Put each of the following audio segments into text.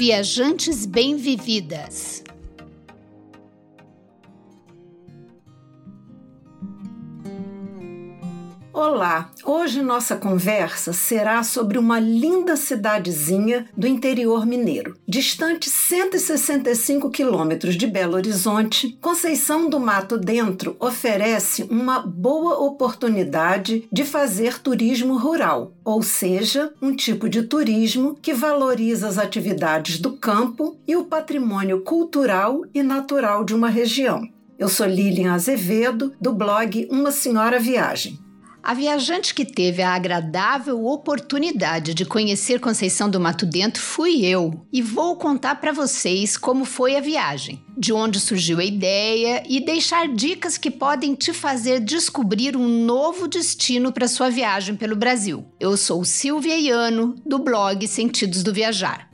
Viajantes Bem-Vividas. Olá, hoje nossa conversa será sobre uma linda cidadezinha do interior mineiro. Distante 165 quilômetros de Belo Horizonte, Conceição do Mato Dentro oferece uma boa oportunidade de fazer turismo rural, ou seja, um tipo de turismo que valoriza as atividades do campo e o patrimônio cultural e natural de uma região. Eu sou Lilian Azevedo, do blog Uma Senhora Viagem. A viajante que teve a agradável oportunidade de conhecer Conceição do Mato Dentro fui eu e vou contar para vocês como foi a viagem, de onde surgiu a ideia e deixar dicas que podem te fazer descobrir um novo destino para sua viagem pelo Brasil. Eu sou Silvia Iano, do blog Sentidos do Viajar.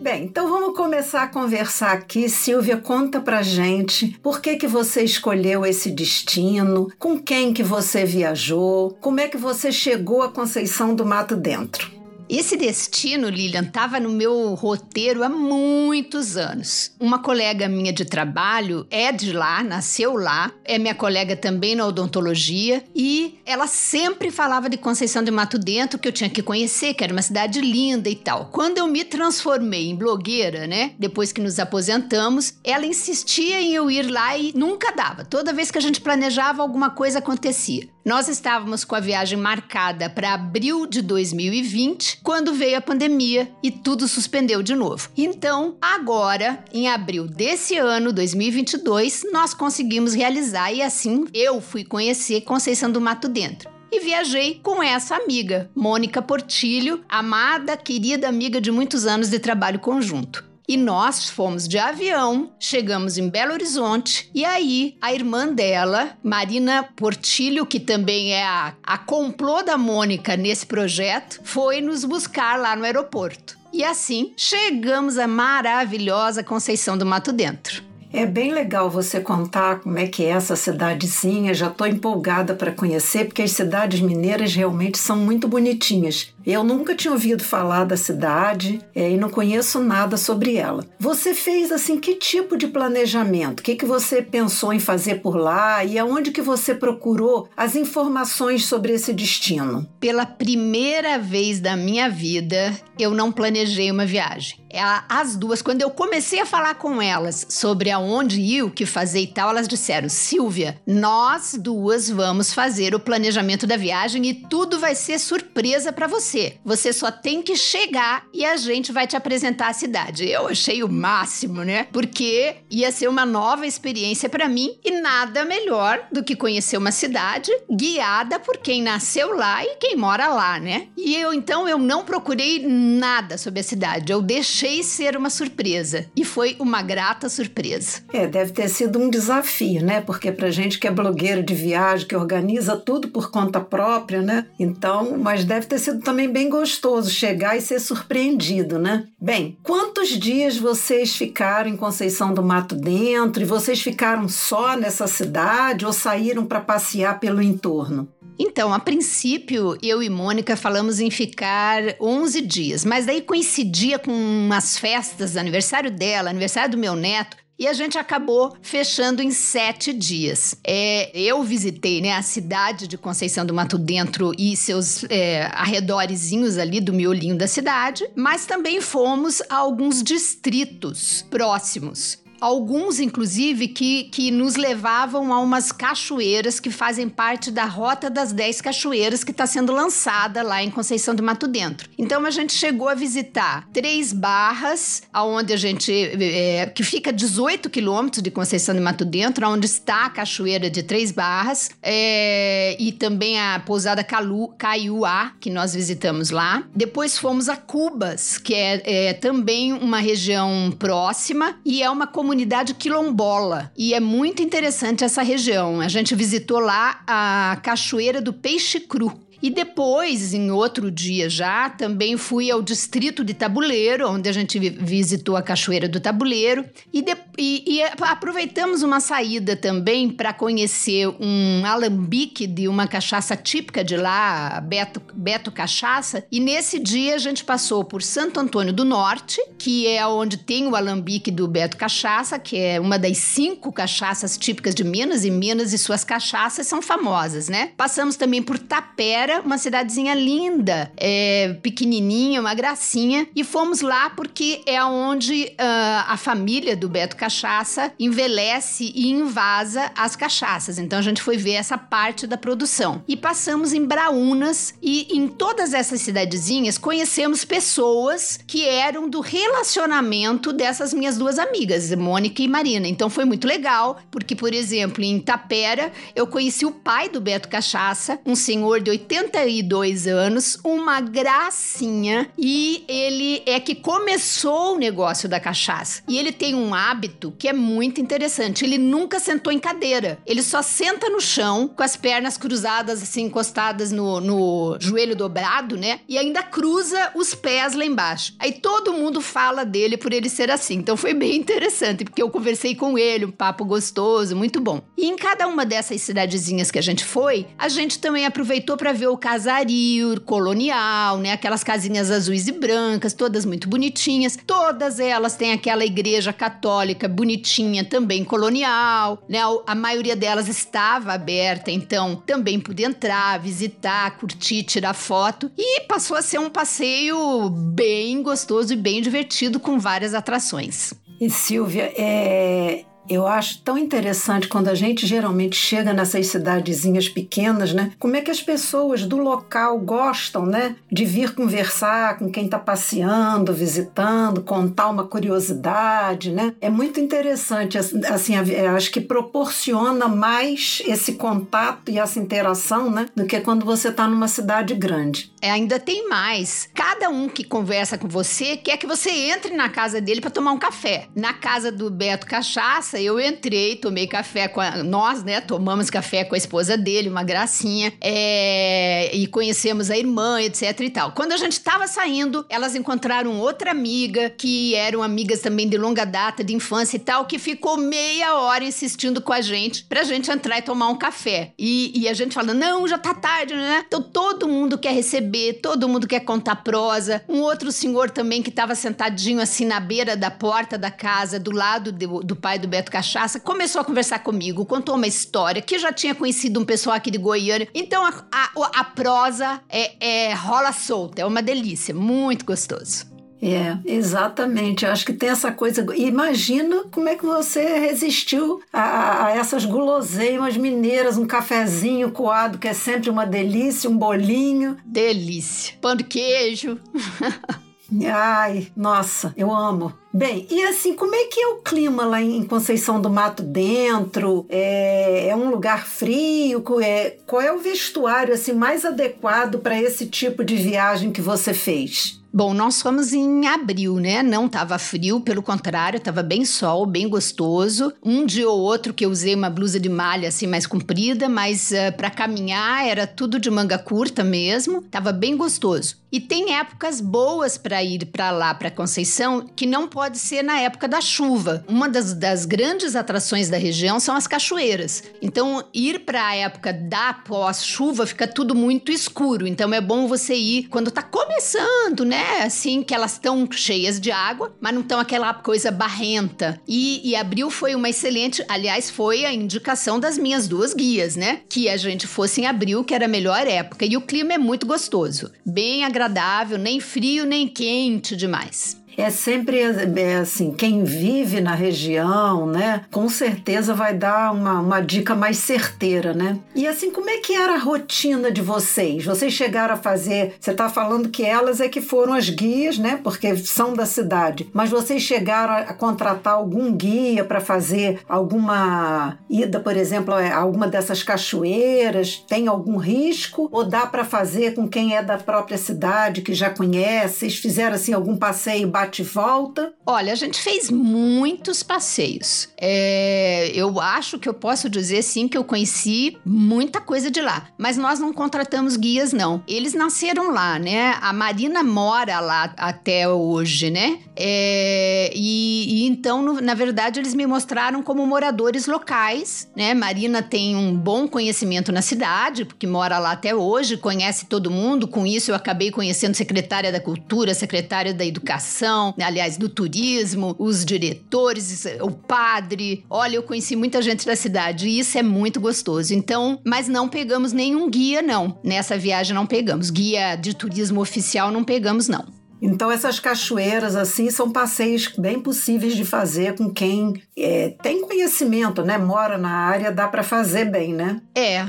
Bem, então vamos começar a conversar aqui. Silvia, conta pra gente por que que você escolheu esse destino, com quem que você viajou, como é que você chegou a Conceição do Mato Dentro. Esse destino, Lilian, estava no meu roteiro há muitos anos. Uma colega minha de trabalho é de lá, nasceu lá, é minha colega também na odontologia e ela sempre falava de Conceição de Mato Dentro que eu tinha que conhecer, que era uma cidade linda e tal. Quando eu me transformei em blogueira, né, depois que nos aposentamos, ela insistia em eu ir lá e nunca dava. Toda vez que a gente planejava, alguma coisa acontecia. Nós estávamos com a viagem marcada para abril de 2020, quando veio a pandemia e tudo suspendeu de novo. Então, agora, em abril desse ano, 2022, nós conseguimos realizar e assim eu fui conhecer Conceição do Mato Dentro e viajei com essa amiga, Mônica Portilho, amada, querida amiga de muitos anos de trabalho conjunto. E nós fomos de avião, chegamos em Belo Horizonte e aí a irmã dela, Marina Portilho, que também é a, a complô da Mônica nesse projeto, foi nos buscar lá no aeroporto. E assim chegamos à maravilhosa Conceição do Mato Dentro. É bem legal você contar como é que é essa cidadezinha. Já estou empolgada para conhecer, porque as cidades mineiras realmente são muito bonitinhas. Eu nunca tinha ouvido falar da cidade é, e não conheço nada sobre ela. Você fez assim que tipo de planejamento? O que, que você pensou em fazer por lá e aonde que você procurou as informações sobre esse destino? Pela primeira vez da minha vida, eu não planejei uma viagem. É, as duas, quando eu comecei a falar com elas sobre aonde ir, o que fazer e tal, elas disseram: Silvia, nós duas vamos fazer o planejamento da viagem e tudo vai ser surpresa para você. Você só tem que chegar e a gente vai te apresentar a cidade. Eu achei o máximo, né? Porque ia ser uma nova experiência para mim e nada melhor do que conhecer uma cidade guiada por quem nasceu lá e quem mora lá, né? E eu então eu não procurei nada sobre a cidade. Eu deixei ser uma surpresa e foi uma grata surpresa. É, deve ter sido um desafio, né? Porque pra gente que é blogueiro de viagem, que organiza tudo por conta própria, né? Então, mas deve ter sido também bem gostoso chegar e ser surpreendido, né? Bem, quantos dias vocês ficaram em Conceição do Mato Dentro e vocês ficaram só nessa cidade ou saíram para passear pelo entorno? Então, a princípio, eu e Mônica falamos em ficar 11 dias, mas daí coincidia com umas festas, aniversário dela, aniversário do meu neto, e a gente acabou fechando em sete dias. É, eu visitei né, a cidade de Conceição do Mato Dentro e seus é, arredorezinhos ali do miolinho da cidade, mas também fomos a alguns distritos próximos. Alguns, inclusive, que, que nos levavam a umas cachoeiras que fazem parte da Rota das 10 Cachoeiras que está sendo lançada lá em Conceição do Mato Dentro. Então a gente chegou a visitar três barras, aonde a gente. É, que fica 18 quilômetros de Conceição do Mato Dentro, onde está a cachoeira de Três Barras, é, e também a pousada Calu, Caiuá, que nós visitamos lá. Depois fomos a Cubas, que é, é também uma região próxima e é uma comunidade comunidade quilombola e é muito interessante essa região. A gente visitou lá a Cachoeira do Peixe Cru. E depois, em outro dia já, também fui ao distrito de Tabuleiro, onde a gente visitou a Cachoeira do Tabuleiro. E, de, e, e aproveitamos uma saída também para conhecer um alambique de uma cachaça típica de lá, Beto, Beto Cachaça. E nesse dia a gente passou por Santo Antônio do Norte, que é onde tem o alambique do Beto Cachaça, que é uma das cinco cachaças típicas de Minas, e Minas e suas cachaças são famosas, né? Passamos também por Tapera, uma cidadezinha linda, é, pequenininha, uma gracinha, e fomos lá porque é onde uh, a família do Beto Cachaça envelhece e invasa as cachaças. Então a gente foi ver essa parte da produção. E passamos em Braunas e em todas essas cidadezinhas conhecemos pessoas que eram do relacionamento dessas minhas duas amigas, Mônica e Marina. Então foi muito legal, porque, por exemplo, em Tapera, eu conheci o pai do Beto Cachaça, um senhor de 82 anos, uma gracinha, e ele é que começou o negócio da cachaça. E ele tem um hábito que é muito interessante. Ele nunca sentou em cadeira. Ele só senta no chão, com as pernas cruzadas, assim, encostadas no, no joelho dobrado, né? E ainda cruza os pés lá embaixo. Aí todo mundo fala dele por ele ser assim. Então foi bem interessante, porque eu conversei com ele, um papo gostoso, muito bom. E em cada uma dessas cidadezinhas que a gente foi, a gente também aproveitou para ver o casario colonial, né? Aquelas casinhas azuis e brancas, todas muito bonitinhas. Todas elas têm aquela igreja católica bonitinha, também colonial, né? A maioria delas estava aberta, então também pude entrar, visitar, curtir, tirar foto e passou a ser um passeio bem gostoso e bem divertido com várias atrações. E Silvia, é, eu acho tão interessante quando a gente geralmente chega nessas cidadezinhas pequenas, né? Como é que as pessoas do local gostam, né? De vir conversar com quem está passeando, visitando, contar uma curiosidade, né? É muito interessante, assim, acho que proporciona mais esse contato e essa interação, né? Do que quando você está numa cidade grande. É, ainda tem mais. Cada um que conversa com você quer que você entre na casa dele para tomar um café. Na casa do Beto Cachaça, eu entrei, tomei café com a, nós, né? Tomamos café com a esposa dele, uma gracinha, é, e conhecemos a irmã, etc e tal. Quando a gente estava saindo, elas encontraram outra amiga que eram amigas também de longa data, de infância e tal, que ficou meia hora insistindo com a gente pra gente entrar e tomar um café. E, e a gente falando, não, já tá tarde, né? Então todo mundo quer receber, todo mundo quer contar prosa. Um outro senhor também que estava sentadinho assim na beira da porta da casa, do lado do, do pai do Beto Cachaça, começou a conversar comigo, contou uma história que já tinha conhecido um pessoal aqui de Goiânia. Então a, a, a prosa é, é, rola solta, é uma delícia, muito gostoso. É, exatamente. Eu acho que tem essa coisa. Imagina como é que você resistiu a, a, essas guloseimas mineiras, um cafezinho coado, que é sempre uma delícia, um bolinho. Delícia. Pão de queijo. Ai, nossa, eu amo. Bem, e assim, como é que é o clima lá em Conceição do Mato Dentro? É, é um lugar frio? É, qual é o vestuário assim mais adequado para esse tipo de viagem que você fez? Bom, nós fomos em abril, né? Não estava frio, pelo contrário, estava bem sol, bem gostoso. Um dia ou outro que eu usei uma blusa de malha assim mais comprida, mas uh, eh, para caminhar era tudo de manga curta mesmo. Tava bem gostoso. E tem épocas boas para ir para lá, para Conceição, que não pode ser na época da chuva. Uma das, das grandes atrações da região são as cachoeiras. Então, ir para a época da pós-chuva fica tudo muito escuro. Então, é bom você ir quando tá começando, né? É assim que elas estão cheias de água, mas não estão aquela coisa barrenta. E, e abril foi uma excelente, aliás, foi a indicação das minhas duas guias, né? Que a gente fosse em abril, que era a melhor época. E o clima é muito gostoso, bem agradável, nem frio nem quente demais é sempre é, assim, quem vive na região, né, com certeza vai dar uma, uma dica mais certeira, né? E assim, como é que era a rotina de vocês? Vocês chegaram a fazer, você está falando que elas é que foram as guias, né, porque são da cidade, mas vocês chegaram a contratar algum guia para fazer alguma ida, por exemplo, a alguma dessas cachoeiras? Tem algum risco? Ou dá para fazer com quem é da própria cidade, que já conhece? Vocês fizeram assim algum passeio bate bate e volta? Olha, a gente fez muitos passeios. É, eu acho que eu posso dizer sim que eu conheci muita coisa de lá, mas nós não contratamos guias não. Eles nasceram lá, né? A Marina mora lá até hoje, né? É, e, e, então, no, na verdade, eles me mostraram como moradores locais, né? Marina tem um bom conhecimento na cidade, porque mora lá até hoje, conhece todo mundo. Com isso, eu acabei conhecendo secretária da Cultura, secretária da Educação, aliás, do Turismo, os diretores, o padre. Olha, eu conheci muita gente da cidade e isso é muito gostoso. Então, mas não pegamos nenhum guia, não. Nessa viagem não pegamos. Guia de turismo oficial não pegamos, não. Então essas cachoeiras assim são passeios bem possíveis de fazer com quem é, tem conhecimento, né? Mora na área, dá para fazer bem, né? É,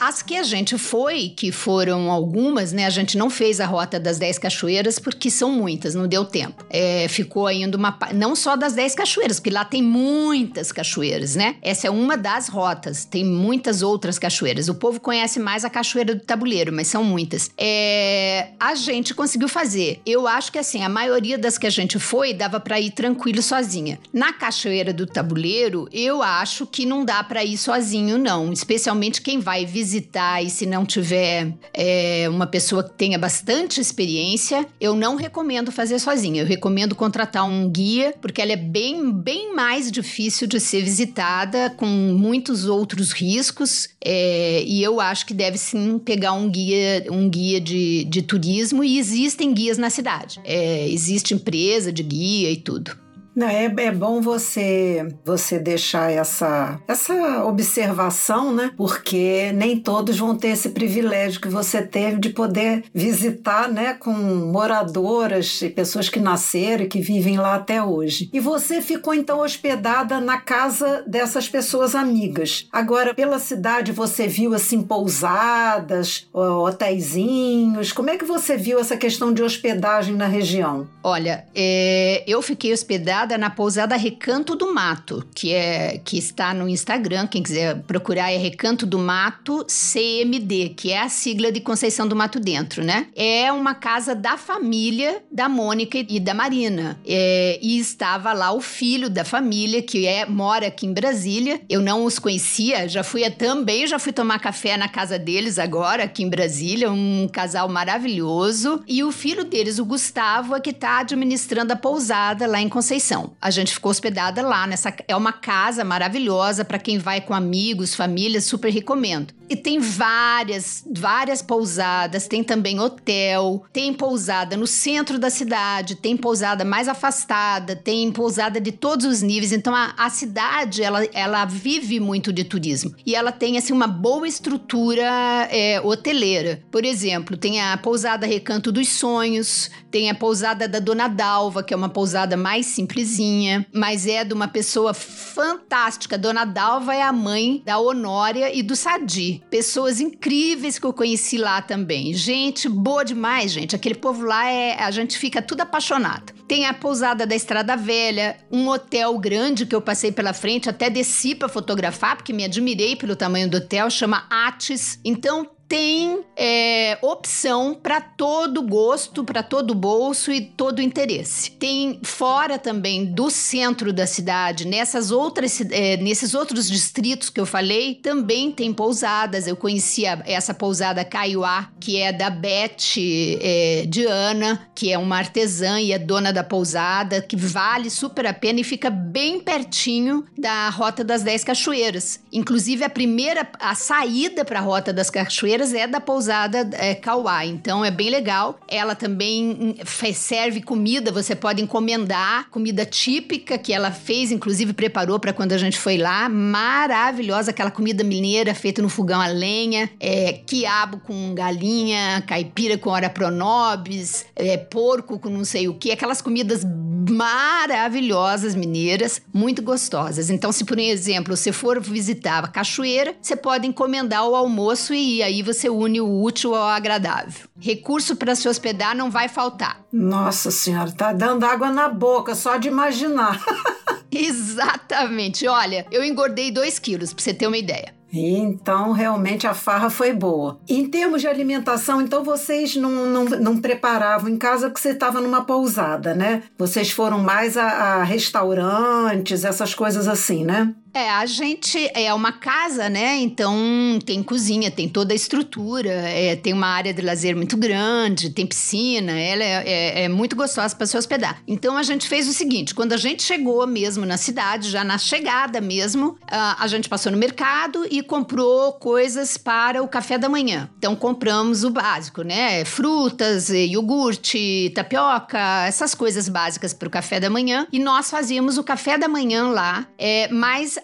as que a gente foi, que foram algumas, né? A gente não fez a rota das 10 cachoeiras porque são muitas, não deu tempo. É, ficou ainda uma não só das 10 cachoeiras, porque lá tem muitas cachoeiras, né? Essa é uma das rotas, tem muitas outras cachoeiras. O povo conhece mais a cachoeira do Tabuleiro, mas são muitas. É, a gente conseguiu fazer. Eu acho que assim, a maioria das que a gente foi dava para ir tranquilo sozinha. Na Cachoeira do Tabuleiro, eu acho que não dá para ir sozinho, não. Especialmente quem vai visitar e se não tiver é, uma pessoa que tenha bastante experiência, eu não recomendo fazer sozinha. Eu recomendo contratar um guia, porque ela é bem, bem mais difícil de ser visitada, com muitos outros riscos. É, e eu acho que deve sim pegar um guia, um guia de, de turismo, e existem guias na cidade cidade. É, existe empresa de guia e tudo. Não, é, é bom você você deixar essa, essa observação, né? Porque nem todos vão ter esse privilégio que você teve de poder visitar, né? Com moradoras e pessoas que nasceram e que vivem lá até hoje. E você ficou então hospedada na casa dessas pessoas amigas. Agora, pela cidade, você viu assim pousadas, hotéisinhos? Como é que você viu essa questão de hospedagem na região? Olha, é, eu fiquei hospedada na pousada Recanto do Mato, que é que está no Instagram, quem quiser procurar é Recanto do Mato CMD, que é a sigla de Conceição do Mato Dentro, né? É uma casa da família da Mônica e da Marina. É, e estava lá o filho da família, que é mora aqui em Brasília. Eu não os conhecia, já fui também, já fui tomar café na casa deles agora, aqui em Brasília, um casal maravilhoso. E o filho deles, o Gustavo, é que está administrando a pousada lá em Conceição. A gente ficou hospedada lá nessa é uma casa maravilhosa para quem vai com amigos, famílias, super recomendo. E tem várias, várias pousadas, tem também hotel, tem pousada no centro da cidade, tem pousada mais afastada, tem pousada de todos os níveis. Então a, a cidade ela, ela vive muito de turismo e ela tem assim uma boa estrutura é, hoteleira. Por exemplo, tem a pousada Recanto dos Sonhos, tem a pousada da Dona Dalva, que é uma pousada mais simplesinha, mas é de uma pessoa fantástica. Dona Dalva é a mãe da Honória e do Sadi. Pessoas incríveis que eu conheci lá também. Gente boa demais, gente. Aquele povo lá é. A gente fica tudo apaixonado. Tem a pousada da Estrada Velha, um hotel grande que eu passei pela frente, até desci para fotografar, porque me admirei pelo tamanho do hotel, chama Atis. Então tem é, opção para todo gosto, para todo bolso e todo interesse. Tem fora também do centro da cidade, nessas outras, é, nesses outros distritos que eu falei, também tem pousadas. Eu conhecia essa pousada Caiuá, que é da Beth é, Diana, que é uma artesã e é dona da pousada, que vale super a pena e fica bem pertinho da Rota das Dez Cachoeiras. Inclusive, a primeira, a saída para a Rota das Cachoeiras é da pousada é, então é bem legal. Ela também hum, serve comida, você pode encomendar comida típica que ela fez, inclusive preparou para quando a gente foi lá. Maravilhosa aquela comida mineira feita no fogão a lenha, é, quiabo com galinha, caipira com ora pronobis, é, porco com não sei o que, aquelas comidas maravilhosas mineiras, muito gostosas. Então, se por exemplo você for visitar a cachoeira, você pode encomendar o almoço e aí você une o útil ao agradável. Recurso para se hospedar não vai faltar. Nossa senhora, tá dando água na boca só de imaginar. Exatamente. Olha, eu engordei 2 quilos, pra você ter uma ideia. Então, realmente a farra foi boa. Em termos de alimentação, então vocês não, não, não preparavam em casa porque você estava numa pousada, né? Vocês foram mais a, a restaurantes, essas coisas assim, né? É, a gente é uma casa, né? Então tem cozinha, tem toda a estrutura, é, tem uma área de lazer muito grande, tem piscina, ela é, é, é muito gostosa para se hospedar. Então a gente fez o seguinte: quando a gente chegou mesmo na cidade, já na chegada mesmo, a, a gente passou no mercado e comprou coisas para o café da manhã. Então compramos o básico, né? Frutas, iogurte, tapioca, essas coisas básicas para o café da manhã. E nós fazíamos o café da manhã lá, é,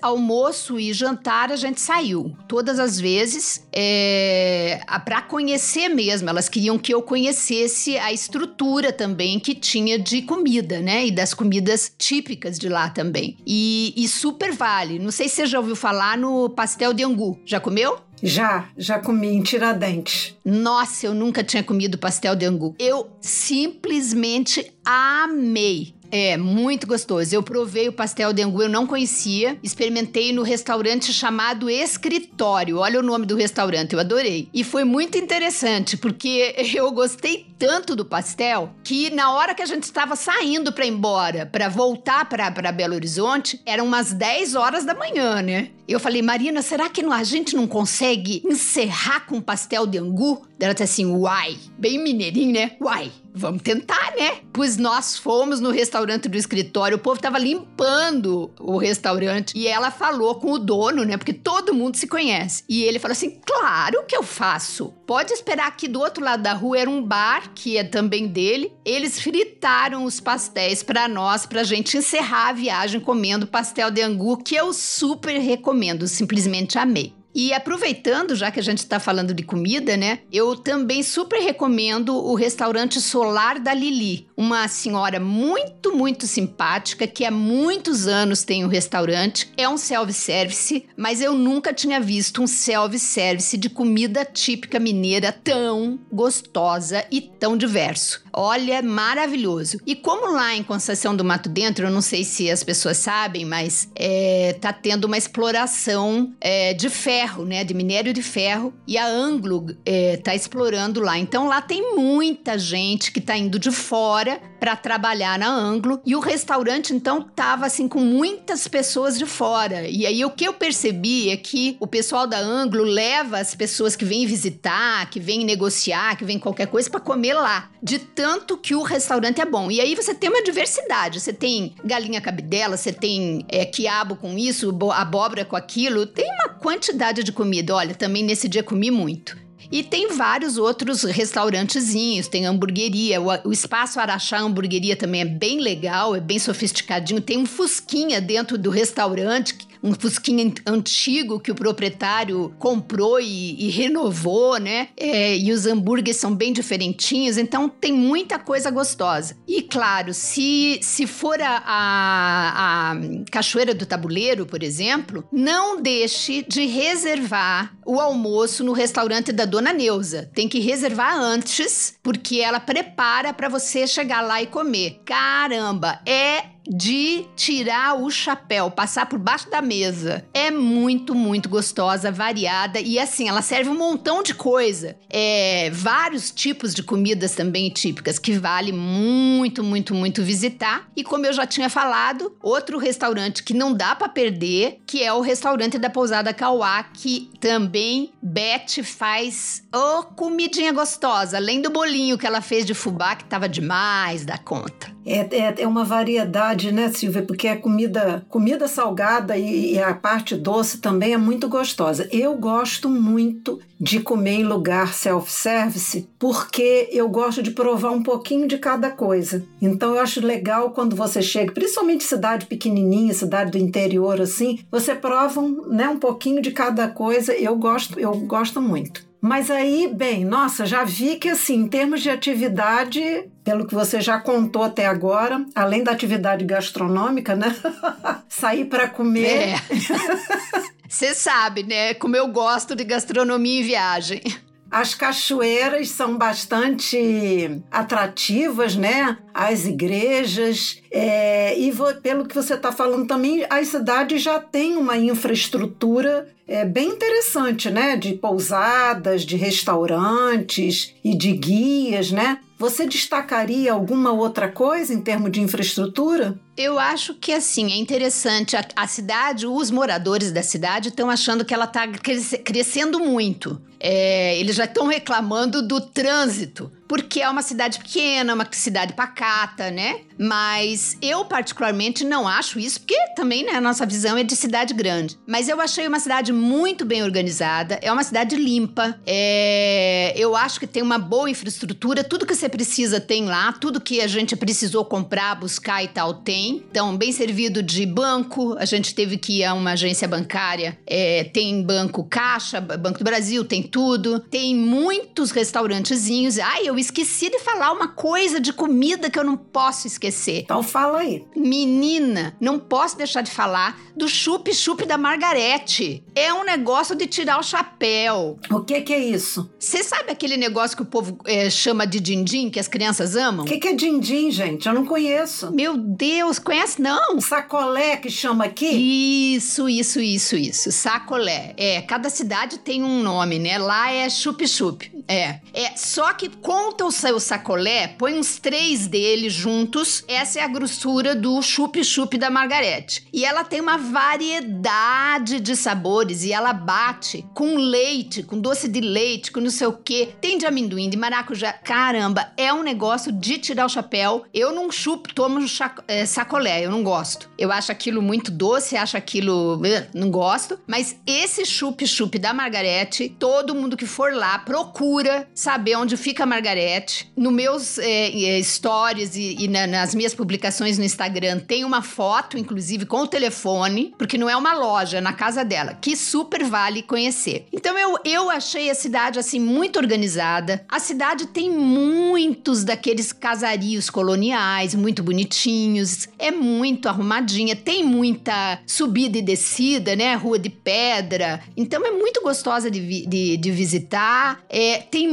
almoço e jantar a gente saiu. Todas as vezes, é, para conhecer mesmo. Elas queriam que eu conhecesse a estrutura também que tinha de comida, né? E das comidas típicas de lá também. E, e super vale. Não sei se você já ouviu falar no pastel de angu. Já comeu? Já, já comi em Tiradentes. Nossa, eu nunca tinha comido pastel de angu. Eu simplesmente amei. É, muito gostoso. Eu provei o pastel de angu, eu não conhecia. Experimentei no restaurante chamado Escritório. Olha o nome do restaurante, eu adorei. E foi muito interessante, porque eu gostei tanto do pastel que na hora que a gente estava saindo para ir embora, para voltar para Belo Horizonte, eram umas 10 horas da manhã, né? Eu falei, Marina, será que a gente não consegue encerrar com pastel de angu? Ela disse assim, uai, bem mineirinho, né? Uai, vamos tentar, né? Pois nós fomos no restaurante do escritório, o povo tava limpando o restaurante e ela falou com o dono, né? Porque todo mundo se conhece. E ele falou assim: claro que eu faço. Pode esperar aqui do outro lado da rua era um bar que é também dele. Eles fritaram os pastéis para nós, pra gente encerrar a viagem comendo pastel de angu, que eu super recomendo, simplesmente amei. E aproveitando, já que a gente está falando de comida, né? Eu também super recomendo o restaurante Solar da Lili. Uma senhora muito, muito simpática que há muitos anos tem o um restaurante. É um self-service, mas eu nunca tinha visto um self-service de comida típica mineira tão gostosa e tão diverso. Olha, maravilhoso. E como lá em Conceição do Mato Dentro, eu não sei se as pessoas sabem, mas é, tá tendo uma exploração é, de né? De minério de ferro. E a Anglo é, tá explorando lá. Então lá tem muita gente que tá indo de fora para trabalhar na Anglo. E o restaurante, então, tava assim com muitas pessoas de fora. E aí o que eu percebi é que o pessoal da Anglo leva as pessoas que vêm visitar, que vêm negociar, que vêm qualquer coisa para comer lá. De tanto tanto que o restaurante é bom. E aí você tem uma diversidade. Você tem galinha cabidela, você tem é, quiabo com isso, abóbora com aquilo. Tem uma quantidade de comida. Olha, também nesse dia comi muito. E tem vários outros restaurantezinhos, tem hamburgueria, o, o, Espaço Araxá Hamburgueria também é bem legal, é bem sofisticadinho, tem um fusquinha dentro do restaurante um Fusquinha antigo que o proprietário comprou e, e renovou, né? É, e os hambúrgueres são bem diferentinhos, então tem muita coisa gostosa. E claro, se, se for a, a, a Cachoeira do Tabuleiro, por exemplo, não deixe de reservar o almoço no restaurante da Dona Neuza. Tem que reservar antes, porque ela prepara para você chegar lá e comer. Caramba, é de tirar o chapéu, passar por baixo da mesa. É muito, muito gostosa, variada e assim, ela serve um montão de coisa. É, vários tipos de comidas também típicas que vale muito, muito, muito visitar. E como eu já tinha falado, outro restaurante que não dá para perder, que é o restaurante da Pousada Cauá, que também Beth faz oh, comidinha gostosa, além do bolinho que ela fez de fubá que tava demais da conta. É, é, é uma variedade, né, Silvia? Porque a comida, comida salgada e, e a parte doce também é muito gostosa. Eu gosto muito de comer em lugar self-service porque eu gosto de provar um pouquinho de cada coisa. Então eu acho legal quando você chega, principalmente cidade pequenininha, cidade do interior assim, você prova um, né, um pouquinho de cada coisa. Eu gosto, eu gosto muito. Mas aí, bem, nossa, já vi que assim, em termos de atividade, pelo que você já contou até agora, além da atividade gastronômica, né? Sair para comer. É. Você sabe, né? Como eu gosto de gastronomia e viagem. As cachoeiras são bastante atrativas, né? As igrejas. É, e pelo que você está falando também, as cidades já têm uma infraestrutura é, bem interessante, né? De pousadas, de restaurantes e de guias, né? Você destacaria alguma outra coisa em termos de infraestrutura? Eu acho que assim, é interessante. A, a cidade, os moradores da cidade estão achando que ela está crescendo muito. É, eles já estão reclamando do trânsito porque é uma cidade pequena, uma cidade pacata, né? Mas eu, particularmente, não acho isso, porque também, né, a nossa visão é de cidade grande. Mas eu achei uma cidade muito bem organizada, é uma cidade limpa, é... eu acho que tem uma boa infraestrutura, tudo que você precisa tem lá, tudo que a gente precisou comprar, buscar e tal, tem. Então, bem servido de banco, a gente teve que ir a uma agência bancária, é... tem banco Caixa, Banco do Brasil, tem tudo. Tem muitos restaurantezinhos. Ai, eu esqueci de falar uma coisa de comida que eu não posso esquecer. Então fala aí. Menina, não posso deixar de falar do chup-chup da Margarete. É um negócio de tirar o chapéu. O que, que é isso? Você sabe aquele negócio que o povo é, chama de din-din, que as crianças amam? O que, que é din-din, gente? Eu não conheço. Meu Deus, conhece não? Sacolé que chama aqui? Isso, isso, isso, isso. Sacolé. É, cada cidade tem um nome, né? Lá é chup-chup. É. É, só que com monta o seu sacolé, põe uns três deles juntos. Essa é a grossura do chup-chup da Margarete. E ela tem uma variedade de sabores e ela bate com leite, com doce de leite, com não sei o quê. Tem de amendoim, de maracujá. Caramba, é um negócio de tirar o chapéu. Eu não chupo, tomo é, sacolé, eu não gosto. Eu acho aquilo muito doce, acho aquilo. Não gosto. Mas esse chup-chup da Margarete, todo mundo que for lá procura saber onde fica a Margarete. No meus é, stories e, e na, nas minhas publicações no Instagram tem uma foto, inclusive, com o telefone, porque não é uma loja, é na casa dela, que super vale conhecer. Então eu, eu achei a cidade assim muito organizada. A cidade tem muitos daqueles casarios coloniais, muito bonitinhos, é muito arrumadinha, tem muita subida e descida, né? Rua de pedra. Então é muito gostosa de, de, de visitar. É, tem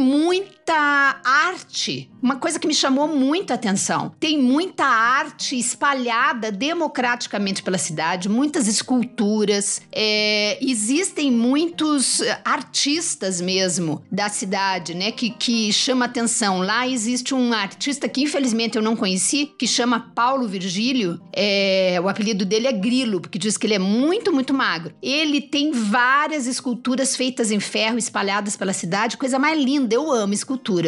muita arte, uma coisa que me chamou muita atenção. Tem muita arte espalhada democraticamente pela cidade, muitas esculturas, é, existem muitos artistas mesmo da cidade, né, que, que chama atenção. Lá existe um artista que infelizmente eu não conheci, que chama Paulo Virgílio. É, o apelido dele é Grilo, porque diz que ele é muito, muito magro. Ele tem várias esculturas feitas em ferro espalhadas pela cidade, coisa mais linda. Eu amo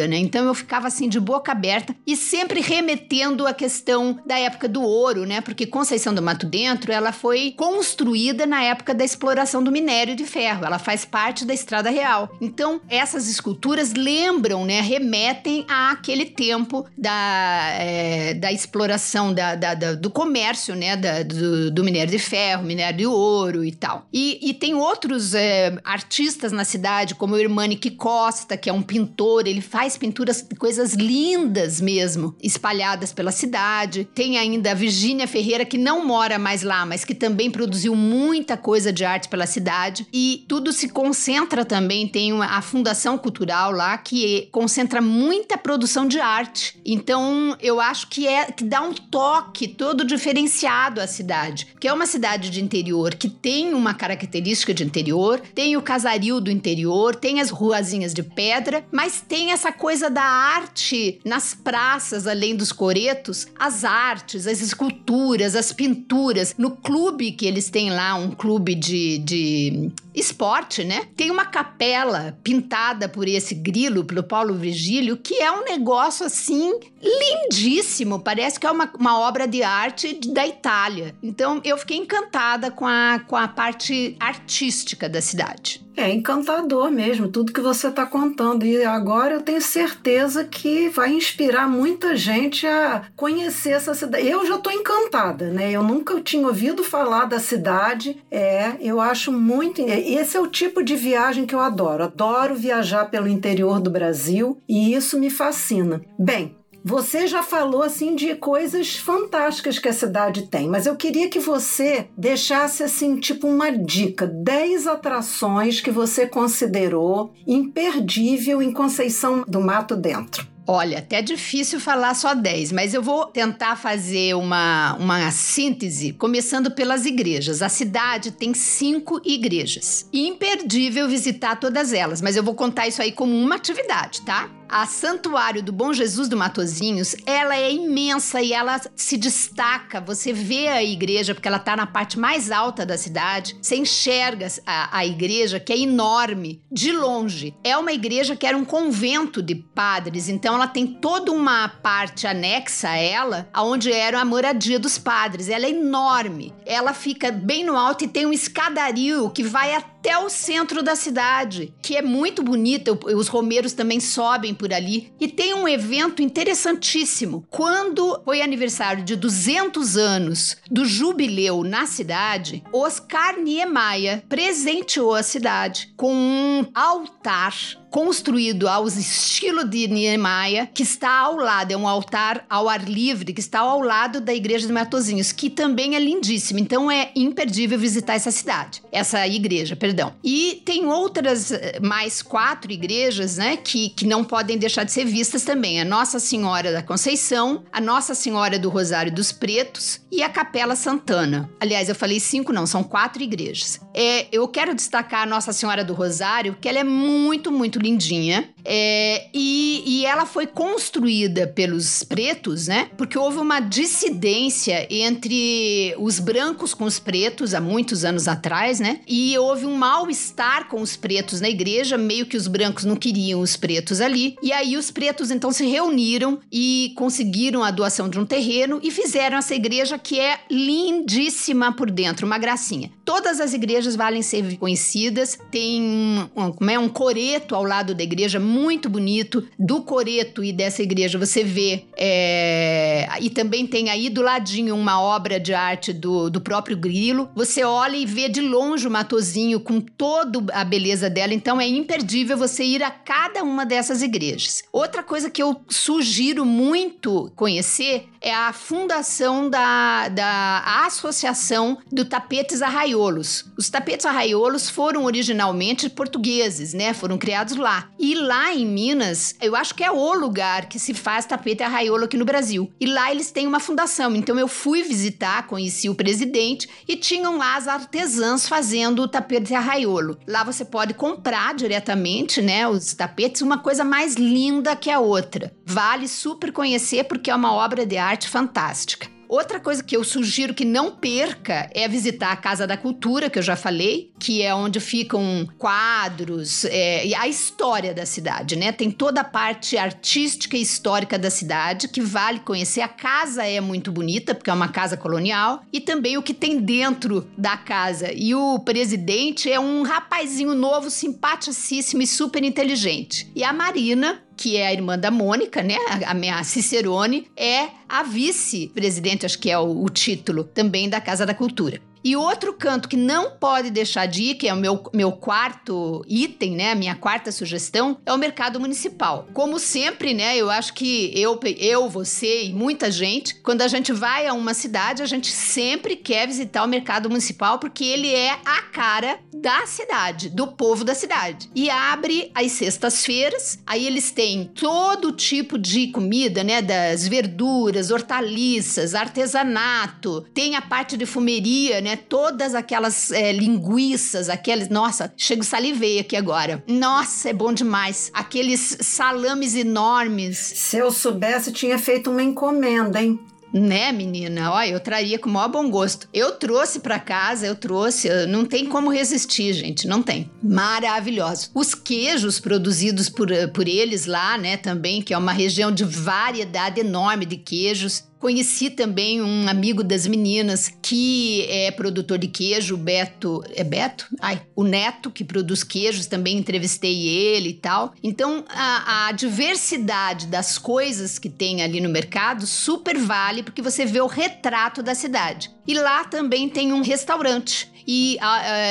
né? Então eu ficava assim de boca aberta e sempre remetendo à questão da época do ouro, né? Porque Conceição do Mato Dentro, ela foi construída na época da exploração do minério de ferro. Ela faz parte da Estrada Real. Então, essas esculturas lembram, né? Remetem àquele tempo da, é, da exploração da, da, da, do comércio, né? Da, do, do, minério de ferro, minério de ouro e tal. E, e tem outros é, artistas na cidade, como o Irmanique Costa, que é um pintor, ele faz pintura pinturas, coisas lindas mesmo, espalhadas pela cidade. Tem ainda a Virgínia Ferreira, que não mora mais lá, mas que também produziu muita coisa de arte pela cidade. E tudo se concentra também, tem a Fundação Cultural lá, que concentra muita produção de arte. Então, eu acho que é que dá um toque todo diferenciado à cidade, que é uma cidade de interior que tem uma característica de interior, tem o casaril do interior, tem as ruazinhas de pedra, mas tem essa coisa coisa da arte nas praças, além dos coretos, as artes, as esculturas, as pinturas. No clube que eles têm lá, um clube de, de esporte, né? Tem uma capela pintada por esse grilo, pelo Paulo Virgílio, que é um negócio assim lindíssimo. Parece que é uma, uma obra de arte da Itália. Então eu fiquei encantada com a, com a parte artística da cidade. É encantador mesmo, tudo que você está contando. E agora eu tenho certeza que vai inspirar muita gente a conhecer essa cidade. Eu já estou encantada, né? Eu nunca tinha ouvido falar da cidade. É, eu acho muito. Esse é o tipo de viagem que eu adoro. Adoro viajar pelo interior do Brasil e isso me fascina. Bem, Você já falou assim de coisas fantásticas que a cidade tem, mas eu queria que você deixasse assim, tipo uma dica, 10 atrações que você considerou imperdível em Conceição do Mato Dentro. Olha, até é difícil falar só 10, mas eu vou tentar fazer uma, uma síntese, começando pelas igrejas. A cidade tem cinco igrejas. Imperdível visitar todas elas, mas eu vou contar isso aí como uma atividade, tá? A Santuário do Bom Jesus do Matozinhos, ela é imensa e ela se destaca. Você vê a igreja, porque ela está na parte mais alta da cidade. Você enxerga a, a igreja, que é enorme, de longe. É uma igreja que era um convento de padres, então ela tem toda uma parte anexa a ela, onde era a moradia dos padres. Ela é enorme. Ela fica bem no alto e tem um escadario que vai até o centro da cidade, que é muito bonita. Os romeiros também sobem por ali. E tem um evento interessantíssimo. Quando foi aniversário de 200 anos do jubileu na cidade, Oscar Niemeyer presenteou a cidade com um altar construído ao estilo de Niemeyer, que está ao lado, é um altar ao ar livre, que está ao lado da igreja de Matozinhos, que também é lindíssimo. Então é imperdível visitar essa cidade, essa igreja, perdão. E tem outras, eh, mais quatro igrejas, né, que, que não podem deixar de ser vistas também. A Nossa Senhora da Conceição, a Nossa Senhora do Rosário dos Pretos e a Capela Santana. Aliás, eu falei cinco, não, são quatro igrejas. É, eu quero destacar a Nossa Senhora do Rosário, que ela é muito, muito muito lindinha. É, e, e ela foi construída pelos pretos, né? Porque houve uma dissidência entre os brancos com os pretos há muitos anos atrás, né? E houve um mal-estar com os pretos na igreja, meio que os brancos não queriam os pretos ali. E aí os pretos então se reuniram e conseguiram a doação de um terreno e fizeram essa igreja que é lindíssima por dentro, uma gracinha. Todas as igrejas valem ser conhecidas, tem um, um, é, um coreto ao lado da igreja, muito bonito. Do coreto e dessa igreja você vê. É... E também tem aí do ladinho uma obra de arte do, do próprio Grilo. Você olha e vê de longe o Matozinho com toda a beleza dela. Então é imperdível você ir a cada uma dessas igrejas. Outra coisa que eu sugiro muito conhecer é a fundação da, da Associação do Tapetes Arraiolos. Os tapetes arraiolos foram originalmente portugueses, né? Foram criados lá. E lá em Minas, eu acho que é o lugar que se faz tapete arraiolo aqui no Brasil. E lá eles têm uma fundação. Então eu fui visitar, conheci o presidente e tinham lá as artesãs fazendo o tapete arraiolo. Lá você pode comprar diretamente, né, os tapetes, uma coisa mais linda que a outra. Vale super conhecer porque é uma obra de arte fantástica. Outra coisa que eu sugiro que não perca é visitar a Casa da Cultura, que eu já falei, que é onde ficam quadros é, e a história da cidade, né? Tem toda a parte artística e histórica da cidade que vale conhecer. A casa é muito bonita, porque é uma casa colonial, e também o que tem dentro da casa. E o presidente é um rapazinho novo, simpaticíssimo e super inteligente. E a Marina, que é a irmã da Mônica, né? A, minha Cicerone, é a vice-presidente, acho que é o, o título também da Casa da Cultura. E outro canto que não pode deixar de ir, que é o meu, meu quarto item, né? Minha quarta sugestão, é o mercado municipal. Como sempre, né? Eu acho que eu, eu, você e muita gente, quando a gente vai a uma cidade, a gente sempre quer visitar o mercado municipal porque ele é a cara da cidade, do povo da cidade. E abre às sextas-feiras, aí eles têm todo tipo de comida, né? Das verduras, hortaliças, artesanato, tem a parte de fumeria, né? Todas aquelas é, linguiças, aqueles. Nossa, chego salivei aqui agora. Nossa, é bom demais. Aqueles salames enormes. Se eu soubesse, tinha feito uma encomenda, hein? Né, menina? Olha, eu traria com o maior bom gosto. Eu trouxe para casa, eu trouxe. Não tem como resistir, gente. Não tem. Maravilhoso. Os queijos produzidos por, por eles lá, né, também, que é uma região de variedade enorme de queijos. Conheci também um amigo das meninas que é produtor de queijo, Beto. É Beto? Ai, o Neto, que produz queijos, também entrevistei ele e tal. Então, a, a diversidade das coisas que tem ali no mercado super vale, porque você vê o retrato da cidade. E lá também tem um restaurante E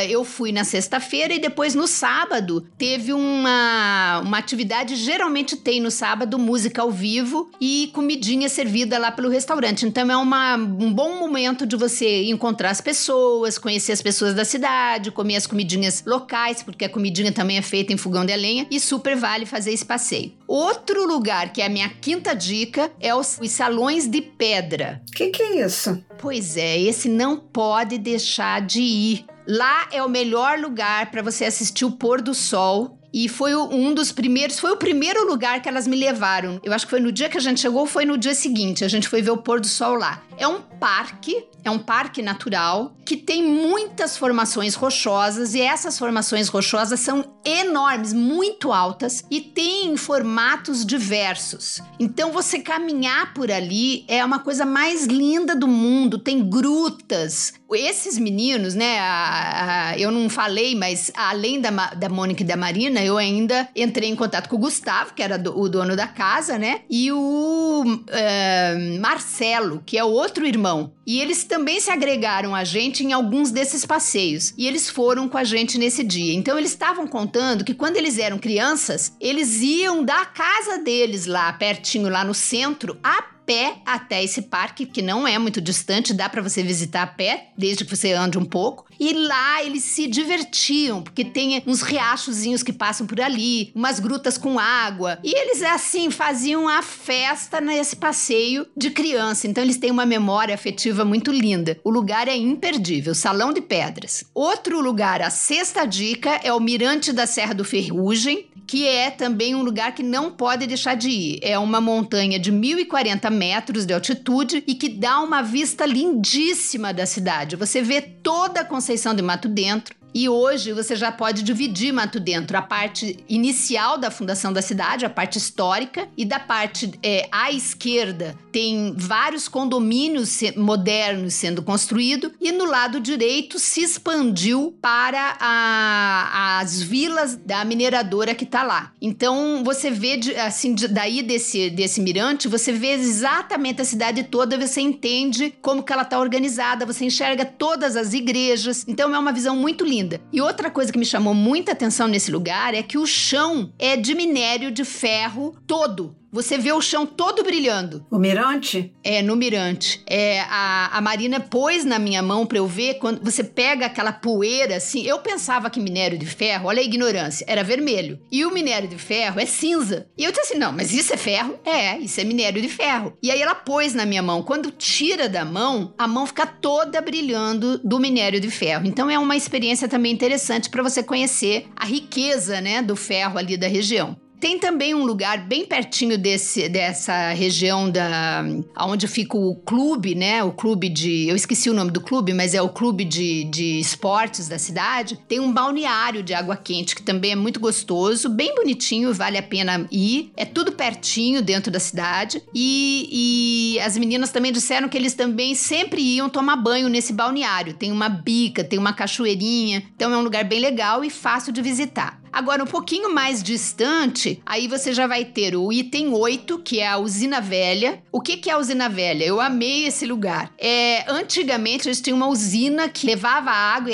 eu fui na sexta-feira e depois no sábado teve uma, uma atividade, geralmente tem no sábado, música ao vivo e comidinha servida lá pelo restaurante. Então é uma, um bom momento de você encontrar as pessoas, conhecer as pessoas da cidade, comer as comidinhas locais, porque a comidinha também é feita em fogão de lenha e super vale fazer esse passeio. Outro lugar que é a minha quinta dica é os, os salões de pedra. O que, que é isso? Pois é, esse não pode deixar de ir. Lá é o melhor lugar para você assistir o pôr do sol e foi um dos primeiros, foi o primeiro lugar que elas me levaram. Eu acho que foi no dia que a gente chegou, foi no dia seguinte. A gente foi ver o pôr do sol lá. É um parque, é um parque natural que tem muitas formações rochosas e essas formações rochosas são enormes, muito altas e têm formatos diversos. Então você caminhar por ali é uma coisa mais linda do mundo. Tem grutas. Esses meninos, né? A, a, eu não falei, mas além da, da Mônica e da Marina, eu ainda entrei em contato com o Gustavo, que era do, o dono da casa, né? E o uh, Marcelo, que é outro irmão. E eles também se agregaram a gente em alguns desses passeios. E eles foram com a gente nesse dia. Então eles estavam contando que quando eles eram crianças, eles iam da casa deles lá, pertinho, lá no centro, a pé até esse parque, que não é muito distante, dá para você visitar a pé, desde que você ande um pouco. E lá eles se divertiam, porque tem uns riachozinhos que passam por ali, umas grutas com água. E eles, assim, faziam a festa nesse passeio de criança. Então eles têm uma memória afetiva muito linda. O lugar é imperdível, Salão de Pedras. Outro lugar, a sexta dica, é o Mirante da Serra do Ferrugem, que é também um lugar que não pode deixar de ir. É uma montanha de 1040 metros de altitude e que dá uma vista lindíssima da cidade. Você vê toda a Conceição de Mato Dentro, e hoje você já pode dividir Mato Dentro, a parte inicial da fundação da cidade, a parte histórica, e da parte é, à esquerda tem vários condomínios modernos sendo construídos, e no lado direito se expandiu para a, as vilas da mineradora que está lá. Então você vê assim daí desse, desse mirante, você vê exatamente a cidade toda, você entende como que ela está organizada, você enxerga todas as igrejas. Então é uma visão muito linda linda. E outra coisa que me chamou muita atenção nesse lugar é que o chão é de minério de ferro todo. Você vê o chão todo brilhando. O mirante? É, no mirante. É, a, a Marina pôs na minha mão para eu ver quando você pega aquela poeira assim. Eu pensava que minério de ferro, olha a ignorância, era vermelho. E o minério de ferro é cinza. E eu disse assim: não, mas isso é ferro? É, isso é minério de ferro. E aí ela pôs na minha mão. Quando tira da mão, a mão fica toda brilhando do minério de ferro. Então é uma experiência também interessante para você conhecer a riqueza né, do ferro ali da região. Tem também um lugar bem pertinho desse, dessa região da onde fica o clube, né? O clube de. Eu esqueci o nome do clube, mas é o clube de, de esportes da cidade. Tem um balneário de água quente que também é muito gostoso, bem bonitinho, vale a pena ir. É tudo pertinho dentro da cidade. E, e as meninas também disseram que eles também sempre iam tomar banho nesse balneário. Tem uma bica, tem uma cachoeirinha. Então é um lugar bem legal e fácil de visitar. Agora, um pouquinho mais distante, aí você já vai ter o item 8, que é a usina velha. O que, que é a usina velha? Eu amei esse lugar. É, antigamente, eles tinham uma usina que levava a água,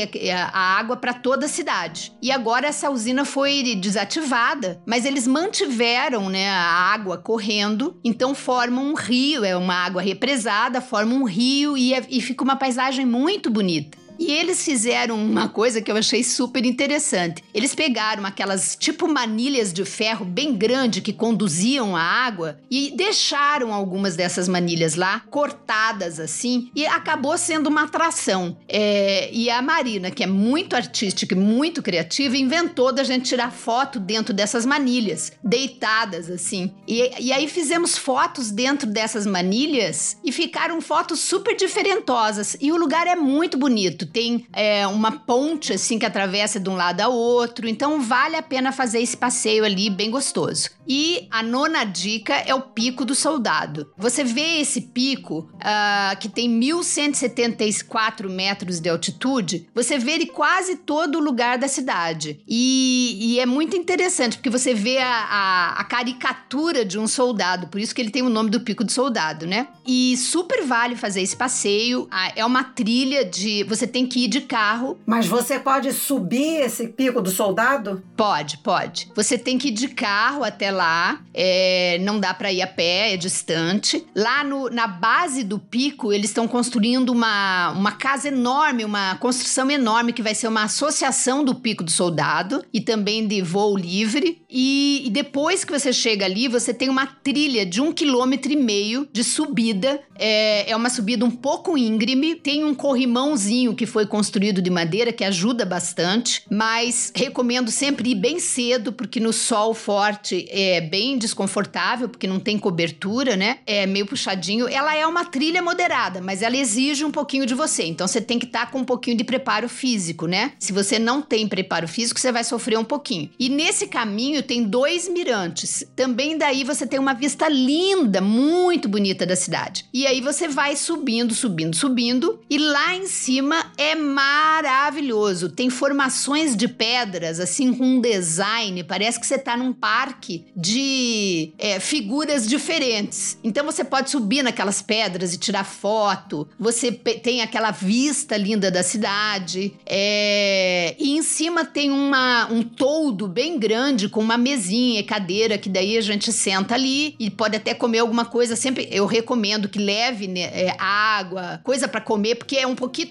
a água para toda a cidade. E agora essa usina foi desativada, mas eles mantiveram né, a água correndo, então forma um rio, é uma água represada, forma um rio e, é, e fica uma paisagem muito bonita. E eles fizeram uma coisa que eu achei super interessante. Eles pegaram aquelas tipo manilhas de ferro bem grande que conduziam a água e deixaram algumas dessas manilhas lá, cortadas assim, e acabou sendo uma atração. É, e a Marina, que é muito artística e muito criativa, inventou da gente tirar foto dentro dessas manilhas, deitadas assim. E, e aí fizemos fotos dentro dessas manilhas e ficaram fotos super diferentosas. E o lugar é muito bonito tem é, uma ponte assim que atravessa de um lado ao outro, então vale a pena fazer esse passeio ali bem gostoso. E a nona dica é o Pico do Soldado. Você vê esse pico uh, que tem 1.174 metros de altitude, você vê ele quase todo o lugar da cidade. E, e é muito interessante porque você vê a, a, a, caricatura de um soldado, por isso que ele tem o nome do Pico do Soldado, né? E super vale fazer esse passeio. Ah, é uma trilha de. Você tem que ir de carro. Mas você pode subir esse pico do soldado? Pode, pode. Você tem que ir de carro até lá. É, não dá para ir a pé, é distante. Lá no, na base do pico, eles estão construindo uma, uma casa enorme, uma construção enorme que vai ser uma associação do Pico do Soldado e também de voo livre. E, e depois que você chega ali, você tem uma trilha de um quilômetro e meio de subida. É, é uma subida um pouco íngreme, tem um corrimãozinho que foi construído de madeira que ajuda bastante, mas recomendo sempre ir bem cedo, porque no sol forte é bem desconfortável, porque não tem cobertura, né? É meio puxadinho. Ela é uma trilha moderada, mas ela exige um pouquinho de você. Então você tem que estar tá com um pouquinho de preparo físico, né? Se você não tem preparo físico, você vai sofrer um pouquinho. E nesse caminho tem dois mirantes. Também daí você tem uma vista linda, muito bonita da cidade. E aí você vai subindo, subindo, subindo, e lá em cima é maravilhoso. Tem formações de pedras, assim, com um design. Parece que você está num parque de é, figuras diferentes. Então você pode subir naquelas pedras e tirar foto. Você tem aquela vista linda da cidade. É... E em cima tem uma, um toldo bem grande com uma mesinha e cadeira que daí a gente senta ali e pode até comer alguma coisa. Sempre eu recomendo que leve né, é, água, coisa para comer, porque é um pouquinho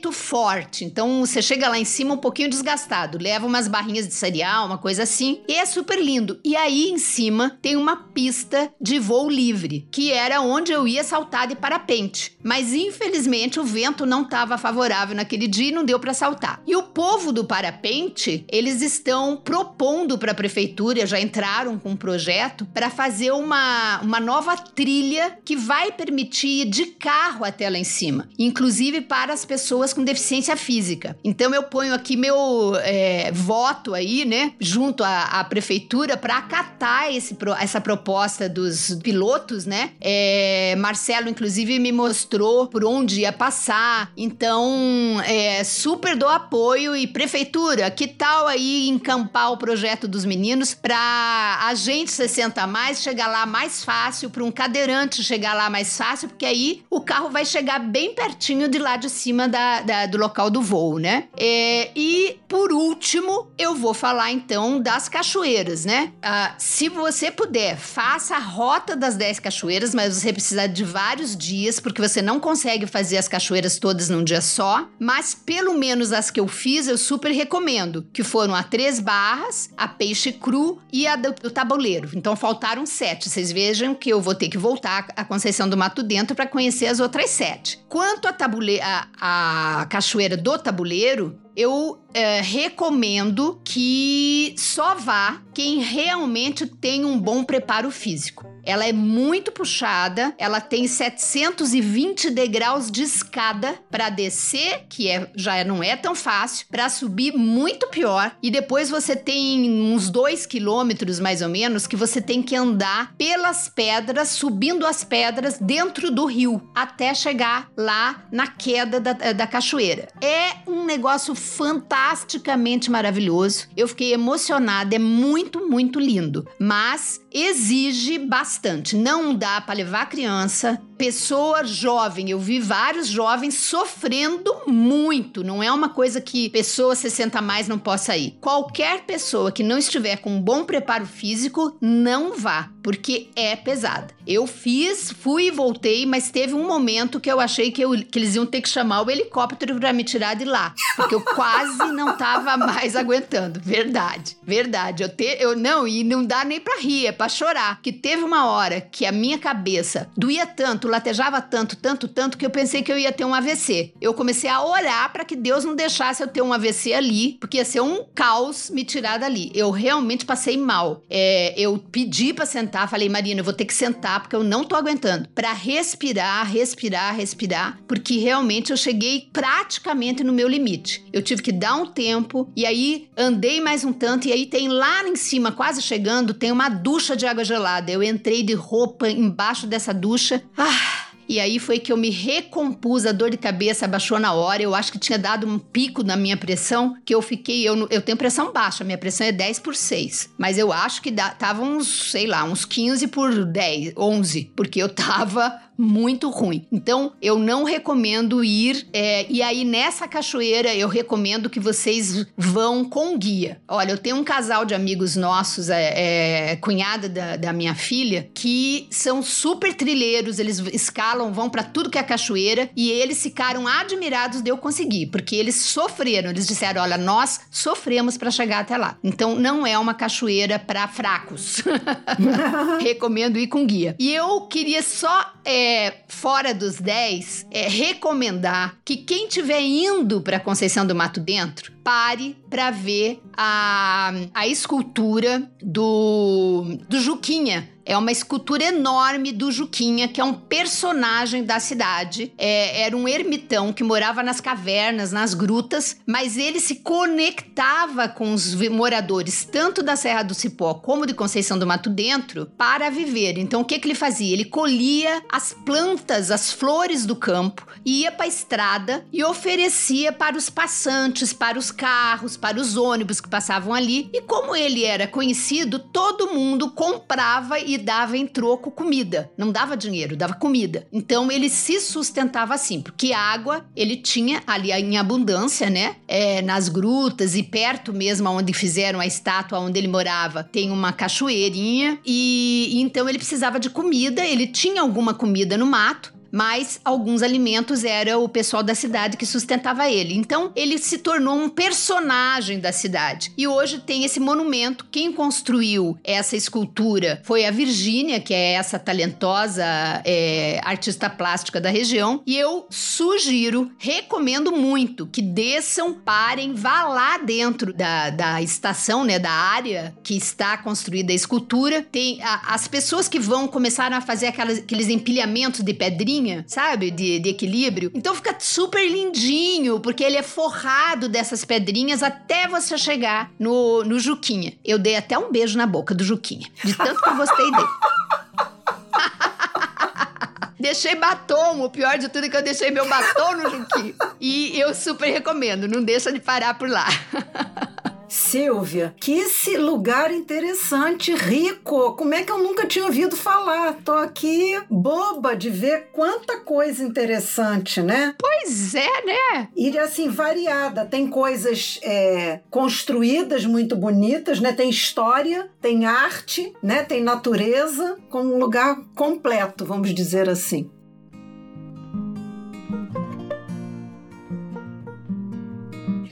forte. Então você chega lá em cima um pouquinho desgastado. Leva umas barrinhas de cereal, uma coisa assim. E é super lindo. E aí em cima tem uma pista de voo livre, que era onde eu ia saltar de parapente. Mas infelizmente o vento não estava favorável naquele dia e não deu para saltar. E o povo do parapente, eles estão propondo para a prefeitura, já entraram com um projeto para fazer uma, uma nova trilha que vai permitir ir de carro até lá em cima, inclusive para as pessoas com deficiência física. Então eu ponho aqui meu é, voto aí, né, junto à, à prefeitura para acatar esse, essa proposta dos pilotos, né? É, Marcelo, inclusive, me mostrou por onde ia passar. Então, é, super do apoio e prefeitura, que tal aí encampar o projeto dos meninos para a gente 60 a mais chegar lá mais fácil, para um cadeirante chegar lá mais fácil, porque aí o carro vai chegar bem pertinho de lá de cima da, da do local do voo, né? É, e por último, eu vou falar então das cachoeiras, né? Ah, se você puder, faça a rota das 10 cachoeiras, mas você precisa de vários dias, porque você não consegue fazer as cachoeiras todas num dia só. Mas pelo menos as que eu fiz, eu super recomendo, que foram a Três Barras, a Peixe Cru e a do, do Tabuleiro. Então faltaram sete. Vocês vejam que eu vou ter que voltar a Conceição do Mato Dentro para conhecer as outras sete. Quanto tabule a, a cachoeira do Tabuleiro, eu é, recomendo que só vá quem realmente tem um bom preparo físico. Ela é muito puxada, ela tem 720 degraus de escada para descer, que é, já não é tão fácil, para subir muito pior. E depois você tem uns 2 quilômetros mais ou menos que você tem que andar pelas pedras, subindo as pedras dentro do rio, até chegar lá na queda da, da cachoeira. É um negócio fantasticamente maravilhoso. Eu fiquei emocionada, é muito, muito lindo. Mas exige bastante. Não dá para levar criança, pessoa jovem. Eu vi vários jovens sofrendo muito. Não é uma coisa que pessoa 60 a mais não possa ir. Qualquer pessoa que não estiver com um bom preparo físico, não vá, porque é pesada. Eu fiz, fui e voltei, mas teve um momento que eu achei que, eu, que eles iam ter que chamar o helicóptero para me tirar de lá, porque eu quase não tava mais aguentando. Verdade, verdade. Eu, te, eu não, e não dá nem para rir, é para chorar. Que teve uma hora que a minha cabeça doía tanto, latejava tanto, tanto, tanto que eu pensei que eu ia ter um AVC. Eu comecei a orar para que Deus não deixasse eu ter um AVC ali, porque ia ser um caos me tirar dali. Eu realmente passei mal. É, eu pedi para sentar, falei, Marina, eu vou ter que sentar porque eu não tô aguentando. Para respirar, respirar, respirar, porque realmente eu cheguei praticamente no meu limite. Eu tive que dar um tempo e aí andei mais um tanto e aí tem lá em cima, quase chegando, tem uma ducha de água gelada. Eu entrei de roupa embaixo dessa ducha. Ah! E aí foi que eu me recompus, a dor de cabeça abaixou na hora. Eu acho que tinha dado um pico na minha pressão, que eu fiquei. Eu, eu tenho pressão baixa, minha pressão é 10 por 6. Mas eu acho que dá, tava uns, sei lá, uns 15 por 10, 11, porque eu tava muito ruim. Então, eu não recomendo ir. É, e aí, nessa cachoeira, eu recomendo que vocês vão com guia. Olha, eu tenho um casal de amigos nossos, é, é cunhada da, da, minha filha, que são super trilheiros, eles escalam, vão para tudo que é cachoeira, e eles ficaram admirados de eu conseguir, porque eles sofreram. Eles disseram: olha, nós sofremos para chegar até lá. Então, não é uma cachoeira para fracos. recomendo ir com guia. E eu queria só, é, fora dos 10, é, recomendar que quem estiver indo para Conceição do Mato Dentro, pare para ver a, a escultura do, do Juquinha, é uma escultura enorme do Juquinha, que é um personagem da cidade. É, era um ermitão que morava nas cavernas, nas grutas, mas ele se conectava com os moradores, tanto da Serra do Cipó como de Conceição do Mato Dentro, para viver. Então, o que, que ele fazia? Ele colhia as plantas, as flores do campo, ia para a estrada e oferecia para os passantes, para os carros, para os ônibus que passavam ali. E como ele era conhecido, todo mundo comprava e dava em troco comida. Não dava dinheiro, dava comida. Então ele se sustentava assim, porque água ele tinha ali em abundância, né? É, nas grutas e perto mesmo onde fizeram a estátua onde ele morava, tem uma cachoeirinha e, e então ele precisava de comida. Ele tinha alguma comida no mato mas alguns alimentos era o pessoal da cidade que sustentava ele. Então ele se tornou um personagem da cidade. E hoje tem esse monumento. Quem construiu essa escultura foi a Virgínia, que é essa talentosa é, artista plástica da região. E eu sugiro, recomendo muito que desçam, parem, vá lá dentro da, da estação, né, da área que está construída a escultura. Tem a, as pessoas que vão começar a fazer aquelas, aqueles empilhamentos de pedrinha linha, sabe? De, de equilíbrio. Então fica super lindinho, porque ele é forrado dessas pedrinhas até você chegar no, no Juquinha. Eu dei até um beijo na boca do Juquinha, de tanto que eu gostei dele. Deixei batom. O pior de tudo é que eu deixei meu batom no Juquinha. E eu super recomendo. Não deixa de parar por lá. Silvia, que esse lugar interessante, rico. Como é que eu nunca tinha ouvido falar? Tô aqui boba de ver quanta coisa interessante, né? Pois é, né? E assim, variada. Tem coisas é, construídas muito bonitas, né? Tem história, tem arte, né? Tem natureza, com um lugar completo, vamos dizer assim.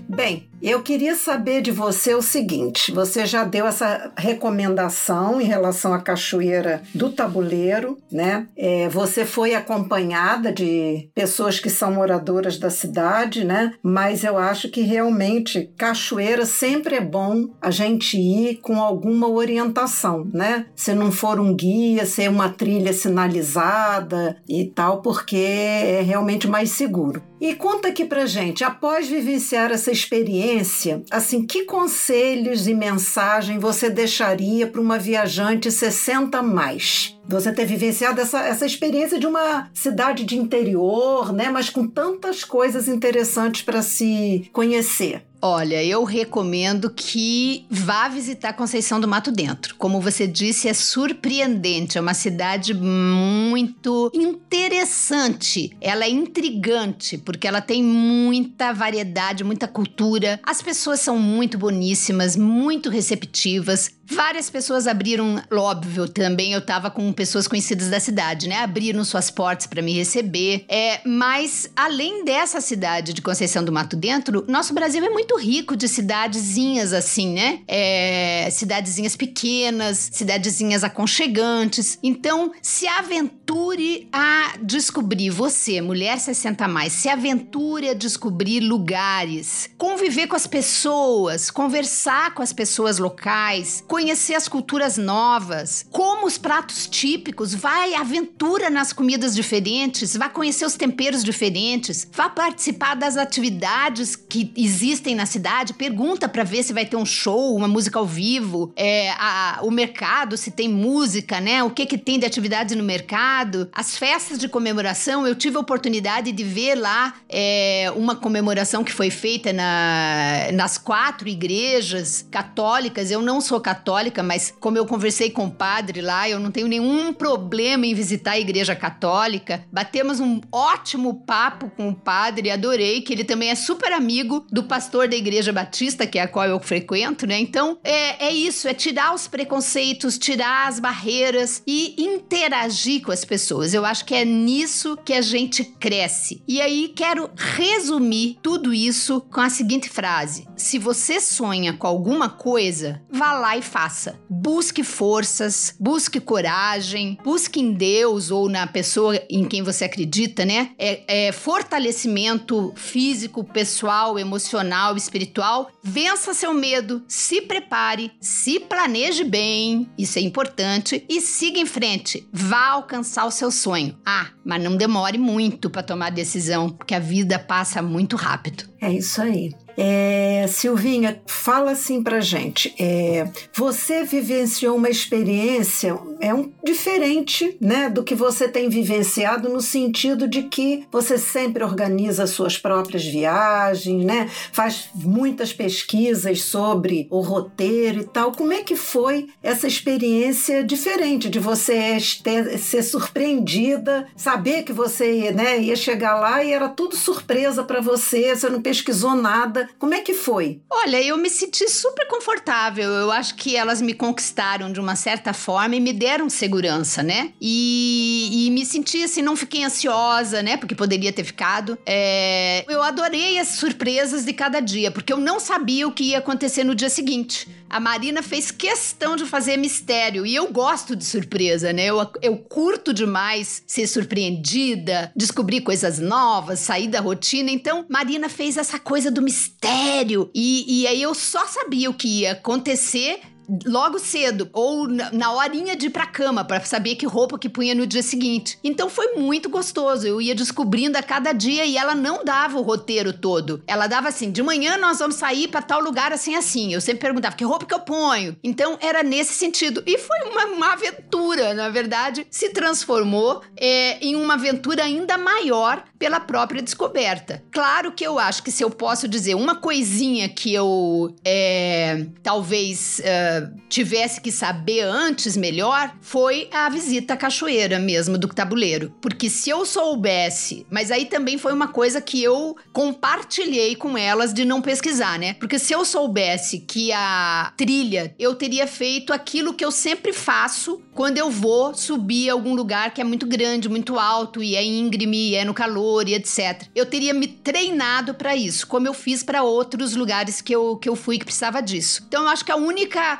Bem, eu queria saber de você o seguinte: você já deu essa recomendação em relação à cachoeira do tabuleiro, né? É, você foi acompanhada de pessoas que são moradoras da cidade, né? Mas eu acho que realmente cachoeira sempre é bom a gente ir com alguma orientação, né? Se não for um guia, ser uma trilha sinalizada e tal, porque é realmente mais seguro. E conta aqui pra gente, após vivenciar essa experiência, assim, que conselhos e mensagem você deixaria para uma viajante 60 mais? Você ter vivenciado essa, essa experiência de uma cidade de interior, né, mas com tantas coisas interessantes para se conhecer. Olha, eu recomendo que vá visitar Conceição do Mato Dentro. Como você disse, é surpreendente, é uma cidade muito interessante. Ela é intrigante porque ela tem muita variedade, muita cultura. As pessoas são muito boníssimas, muito receptivas. Várias pessoas abriram, óbvio, também eu estava com pessoas conhecidas da cidade, né? Abriram suas portas para me receber. É, mas além dessa cidade de Conceição do Mato Dentro, nosso Brasil é muito rico de cidadezinhas assim, né? É, cidadezinhas pequenas, cidadezinhas aconchegantes. Então, se aventure a descobrir você, mulher 60 mais, se aventure a descobrir lugares, conviver com as pessoas, conversar com as pessoas locais, conhecer as culturas novas, como os pratos típicos, vai aventura nas comidas diferentes, vai conhecer os temperos diferentes, vá participar das atividades que existem na cidade, pergunta para ver se vai ter um show, uma música ao vivo, é, a, o mercado, se tem música, né? O que que tem de atividade no mercado, as festas de comemoração. Eu tive a oportunidade de ver lá é, uma comemoração que foi feita na, nas quatro igrejas católicas. Eu não sou católica católica, mas como eu conversei com o padre lá, eu não tenho nenhum problema em visitar a igreja católica. Batemos um ótimo papo com o padre, adorei, que ele também é super amigo do pastor da igreja batista, que é a qual eu frequento, né? Então, é, é isso, é tirar os preconceitos, tirar as barreiras e interagir com as pessoas. Eu acho que é nisso que a gente cresce. E aí, quero resumir tudo isso com a seguinte frase: se você sonha com alguma coisa, vá lá e faça. Busque forças, busque coragem, busque em Deus ou na pessoa em quem você acredita, né? É, é fortalecimento físico, pessoal, emocional, espiritual. Vença seu medo, se prepare, se planeje bem, isso é importante, e siga em frente. Vá alcançar o seu sonho. Ah, mas não demore muito para tomar decisão, porque a vida passa muito rápido. É isso aí. É, Silvinha, fala assim pra gente. É, você vivenciou uma experiência é um diferente, né, do que você tem vivenciado no sentido de que você sempre organiza suas próprias viagens, né? Faz muitas pesquisas sobre o roteiro e tal. Como é que foi essa experiência diferente de você ter, ser surpreendida, saber que você, né, ia chegar lá e era tudo surpresa para você, você não pesquisou nada como é que foi? Olha, eu me senti super confortável. Eu acho que elas me conquistaram de uma certa forma e me deram segurança, né? E, e me senti assim, não fiquei ansiosa, né? Porque poderia ter ficado. É... Eu adorei as surpresas de cada dia, porque eu não sabia o que ia acontecer no dia seguinte. A Marina fez questão de fazer mistério e eu gosto de surpresa, né? Eu, eu curto demais ser surpreendida, descobrir coisas novas, sair da rotina. Então, Marina fez essa coisa do mistério e, e aí eu só sabia o que ia acontecer logo cedo ou na horinha de ir pra cama para saber que roupa que punha no dia seguinte. Então foi muito gostoso. Eu ia descobrindo a cada dia e ela não dava o roteiro todo. Ela dava assim: de manhã nós vamos sair para tal lugar assim assim. Eu sempre perguntava que roupa que eu ponho. Então era nesse sentido e foi uma, uma aventura, na verdade, se transformou é, em uma aventura ainda maior pela própria descoberta. Claro que eu acho que se eu posso dizer uma coisinha que eu é, talvez é, tivesse que saber antes melhor foi a visita à cachoeira mesmo do tabuleiro. Porque se eu soubesse, mas aí também foi uma coisa que eu compartilhei com elas de não pesquisar, né? Porque se eu soubesse que a trilha eu teria feito aquilo que eu sempre faço quando eu vou subir algum lugar que é muito grande, muito alto e é íngreme, e é no calor e etc. Eu teria me treinado para isso, como eu fiz para outros lugares que eu, que eu fui que precisava disso. Então eu acho que a única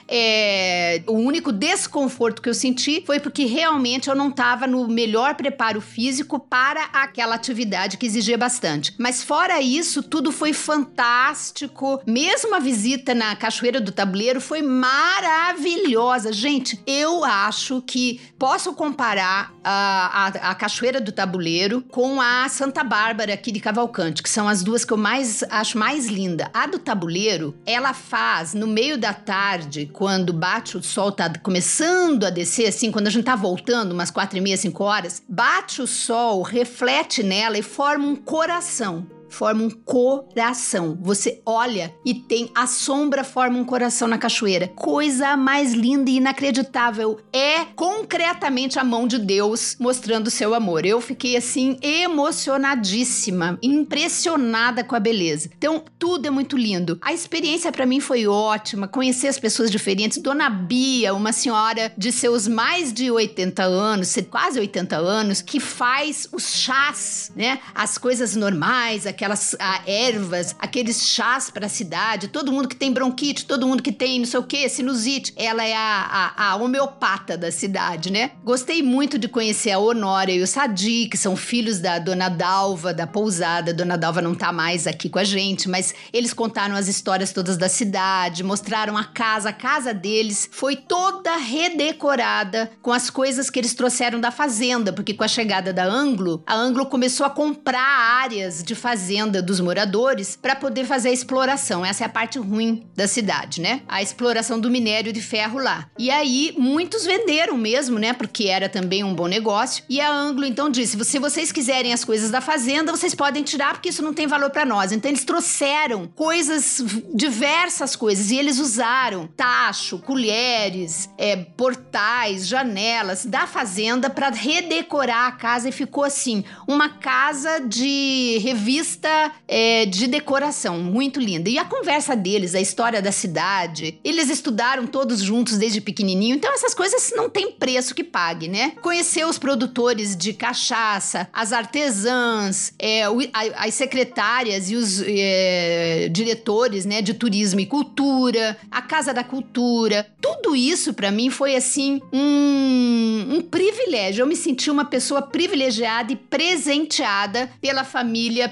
é, o único desconforto que eu senti foi porque realmente eu não estava no melhor preparo físico para aquela atividade que exigia bastante. Mas fora isso, tudo foi fantástico. Mesmo a visita na Cachoeira do Tabuleiro foi maravilhosa. Gente, eu acho que posso comparar a, a, a Cachoeira do Tabuleiro com a Santa Bárbara aqui de Cavalcante, que são as duas que eu mais acho mais linda. A do Tabuleiro, ela faz no meio da tarde, quando bate o sol, tá começando a descer, assim, quando a gente tá voltando, umas quatro e meia, cinco horas, bate o sol, reflete nela e forma um coração forma um coração. Você olha e tem a sombra forma um coração na cachoeira. Coisa mais linda e inacreditável. É concretamente a mão de Deus mostrando seu amor. Eu fiquei assim emocionadíssima, impressionada com a beleza. Então, tudo é muito lindo. A experiência para mim foi ótima, conhecer as pessoas diferentes. Dona Bia, uma senhora de seus mais de 80 anos, quase 80 anos, que faz os chás, né? As coisas normais, aquelas ah, ervas, aqueles chás para a cidade, todo mundo que tem bronquite, todo mundo que tem não sei o que, sinusite, ela é a, a, a, homeopata da cidade, né? Gostei muito de conhecer a Honória e o Sadi, que são filhos da Dona Dalva, da pousada. A Dona Dalva não tá mais aqui com a gente, mas eles contaram as histórias todas da cidade, mostraram a casa, a casa deles foi toda redecorada com as coisas que eles trouxeram da fazenda, porque com a chegada da Anglo, a Anglo começou a comprar áreas de fazenda fazenda dos moradores para poder fazer a exploração. Essa é a parte ruim da cidade, né? A exploração do minério de ferro lá. E aí muitos venderam mesmo, né? Porque era também um bom negócio. E a Anglo então disse: se vocês quiserem as coisas da fazenda, vocês podem tirar porque isso não tem valor para nós. Então eles trouxeram coisas, diversas coisas, e eles usaram tacho, colheres, é, portais, janelas da fazenda para redecorar a casa e ficou assim uma casa de revista é, de decoração, muito linda. E a conversa deles, a história da cidade, eles estudaram todos juntos desde pequenininho, então essas coisas não tem preço que pague, né? Conhecer os produtores de cachaça, as artesãs, é, as secretárias e os é, diretores, né, de turismo e cultura, a Casa da Cultura, tudo isso para mim foi assim um, um privilégio. Eu me senti uma pessoa privilegiada e presenteada pela família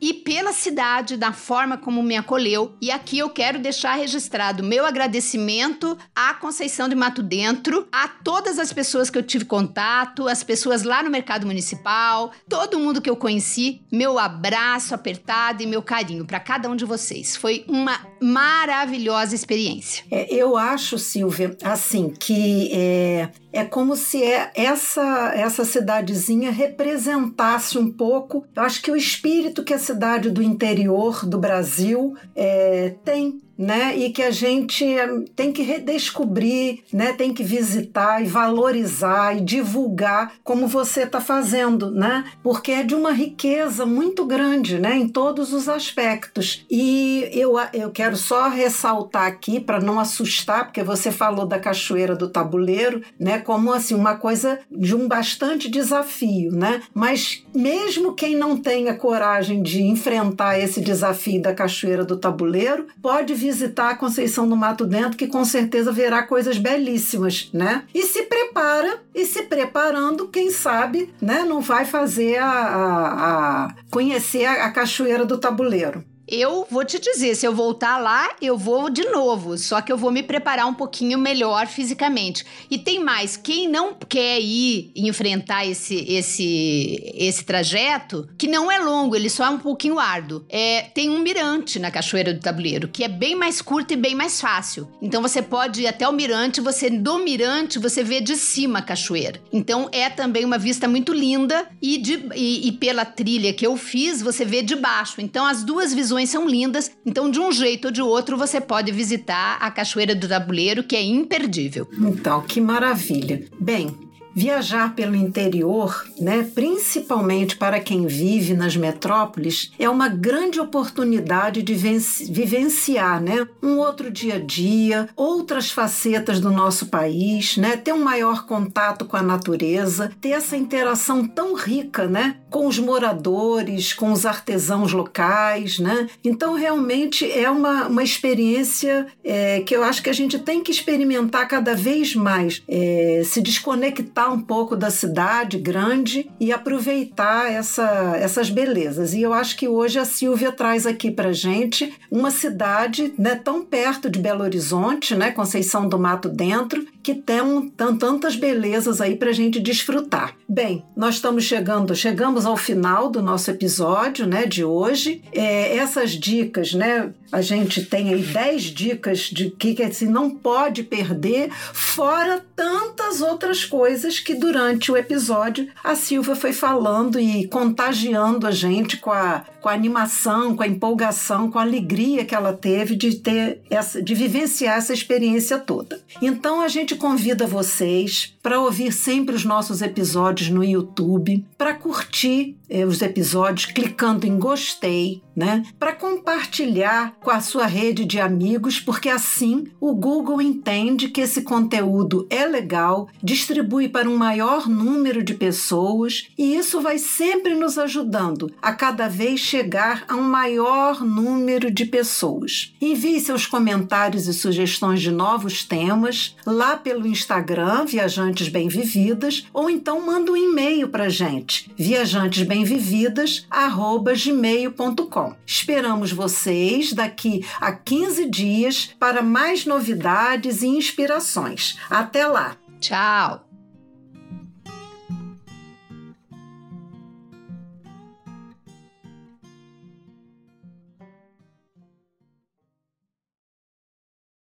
E pela cidade, da forma como me acolheu. E aqui eu quero deixar registrado meu agradecimento à Conceição de Mato Dentro, a todas as pessoas que eu tive contato, as pessoas lá no mercado municipal, todo mundo que eu conheci, meu abraço apertado e meu carinho para cada um de vocês. Foi uma maravilhosa experiência. É, eu acho, Silvia, assim, que é, é como se é essa, essa cidadezinha representasse um pouco, eu acho que o espírito que a cidade do interior do Brasil é, tem né? E que a gente eh, tem que redescobrir, né? Tem que visitar e valorizar e divulgar como você está fazendo, né? Porque é de uma riqueza muito grande, né? Em todos os aspectos. E eu, eu quero só ressaltar aqui para não assustar, porque você falou da cachoeira do tabuleiro, né? Como assim uma coisa de um bastante desafio, né? Mas mesmo quem não tenha coragem de enfrentar esse desafio da cachoeira do tabuleiro, pode visitar a Conceição do Mato Dentro, que com certeza verá coisas belíssimas, né? E se prepara, e se preparando, quem sabe, né, não vai fazer a, a, a conhecer a, a Cachoeira do Tabuleiro. Eu vou te dizer, se eu voltar lá, eu vou de novo, só que eu vou me preparar um pouquinho melhor fisicamente. E tem mais, quem não quer ir enfrentar esse esse esse trajeto, que não é longo, ele só é um pouquinho árduo. É, tem um mirante na Cachoeira do Tabuleiro, que é bem mais curto e bem mais fácil. Então você pode ir até o mirante, você do mirante você vê de cima a cachoeira. Então é também uma vista muito linda e, de, e, e pela trilha que eu fiz, você vê de baixo. Então as duas visões visões são lindas, então de um jeito ou de outro você pode visitar a Cachoeira do Tabuleiro, que é imperdível. Então, que maravilha. Bem, Viajar pelo interior, né, principalmente para quem vive nas metrópoles, é uma grande oportunidade de vivenciar né, um outro dia a dia, outras facetas do nosso país, né, ter um maior contato com a natureza, ter essa interação tão rica né, com os moradores, com os artesãos locais. Né? Então, realmente é uma, uma experiência é, que eu acho que a gente tem que experimentar cada vez mais, é, se desconectar um pouco da cidade grande e aproveitar essa, essas belezas. E eu acho que hoje a Silvia traz aqui para gente uma cidade né, tão perto de Belo Horizonte, né, Conceição do Mato Dentro, que tem um, tantas belezas aí para gente desfrutar. Bem, nós estamos chegando, chegamos ao final do nosso episódio, né, de hoje. É, essas dicas, né, a gente tem aí 10 dicas de que, que assim, não pode perder, fora tantas outras coisas coisas que durante o episódio a Silva foi falando e contagiando a gente com a, com a animação, com a empolgação, com a alegria que ela teve de ter essa, de vivenciar essa experiência toda. Então a gente convida vocês para ouvir sempre os nossos episódios no YouTube, para curtir eh, os episódios clicando em gostei, né? Para compartilhar com a sua rede de amigos, porque assim o Google entende que esse conteúdo é legal, distribui para um maior número de pessoas e isso vai sempre nos ajudando a cada vez chegar a um maior número de pessoas. Envie seus comentários e sugestões de novos temas lá pelo Instagram Viajantes Bem Vividas ou então manda um e-mail para gente viajantesbemvividas@gmail.com. Esperamos vocês daqui a 15 dias para mais novidades e inspirações. Até lá. Tchau.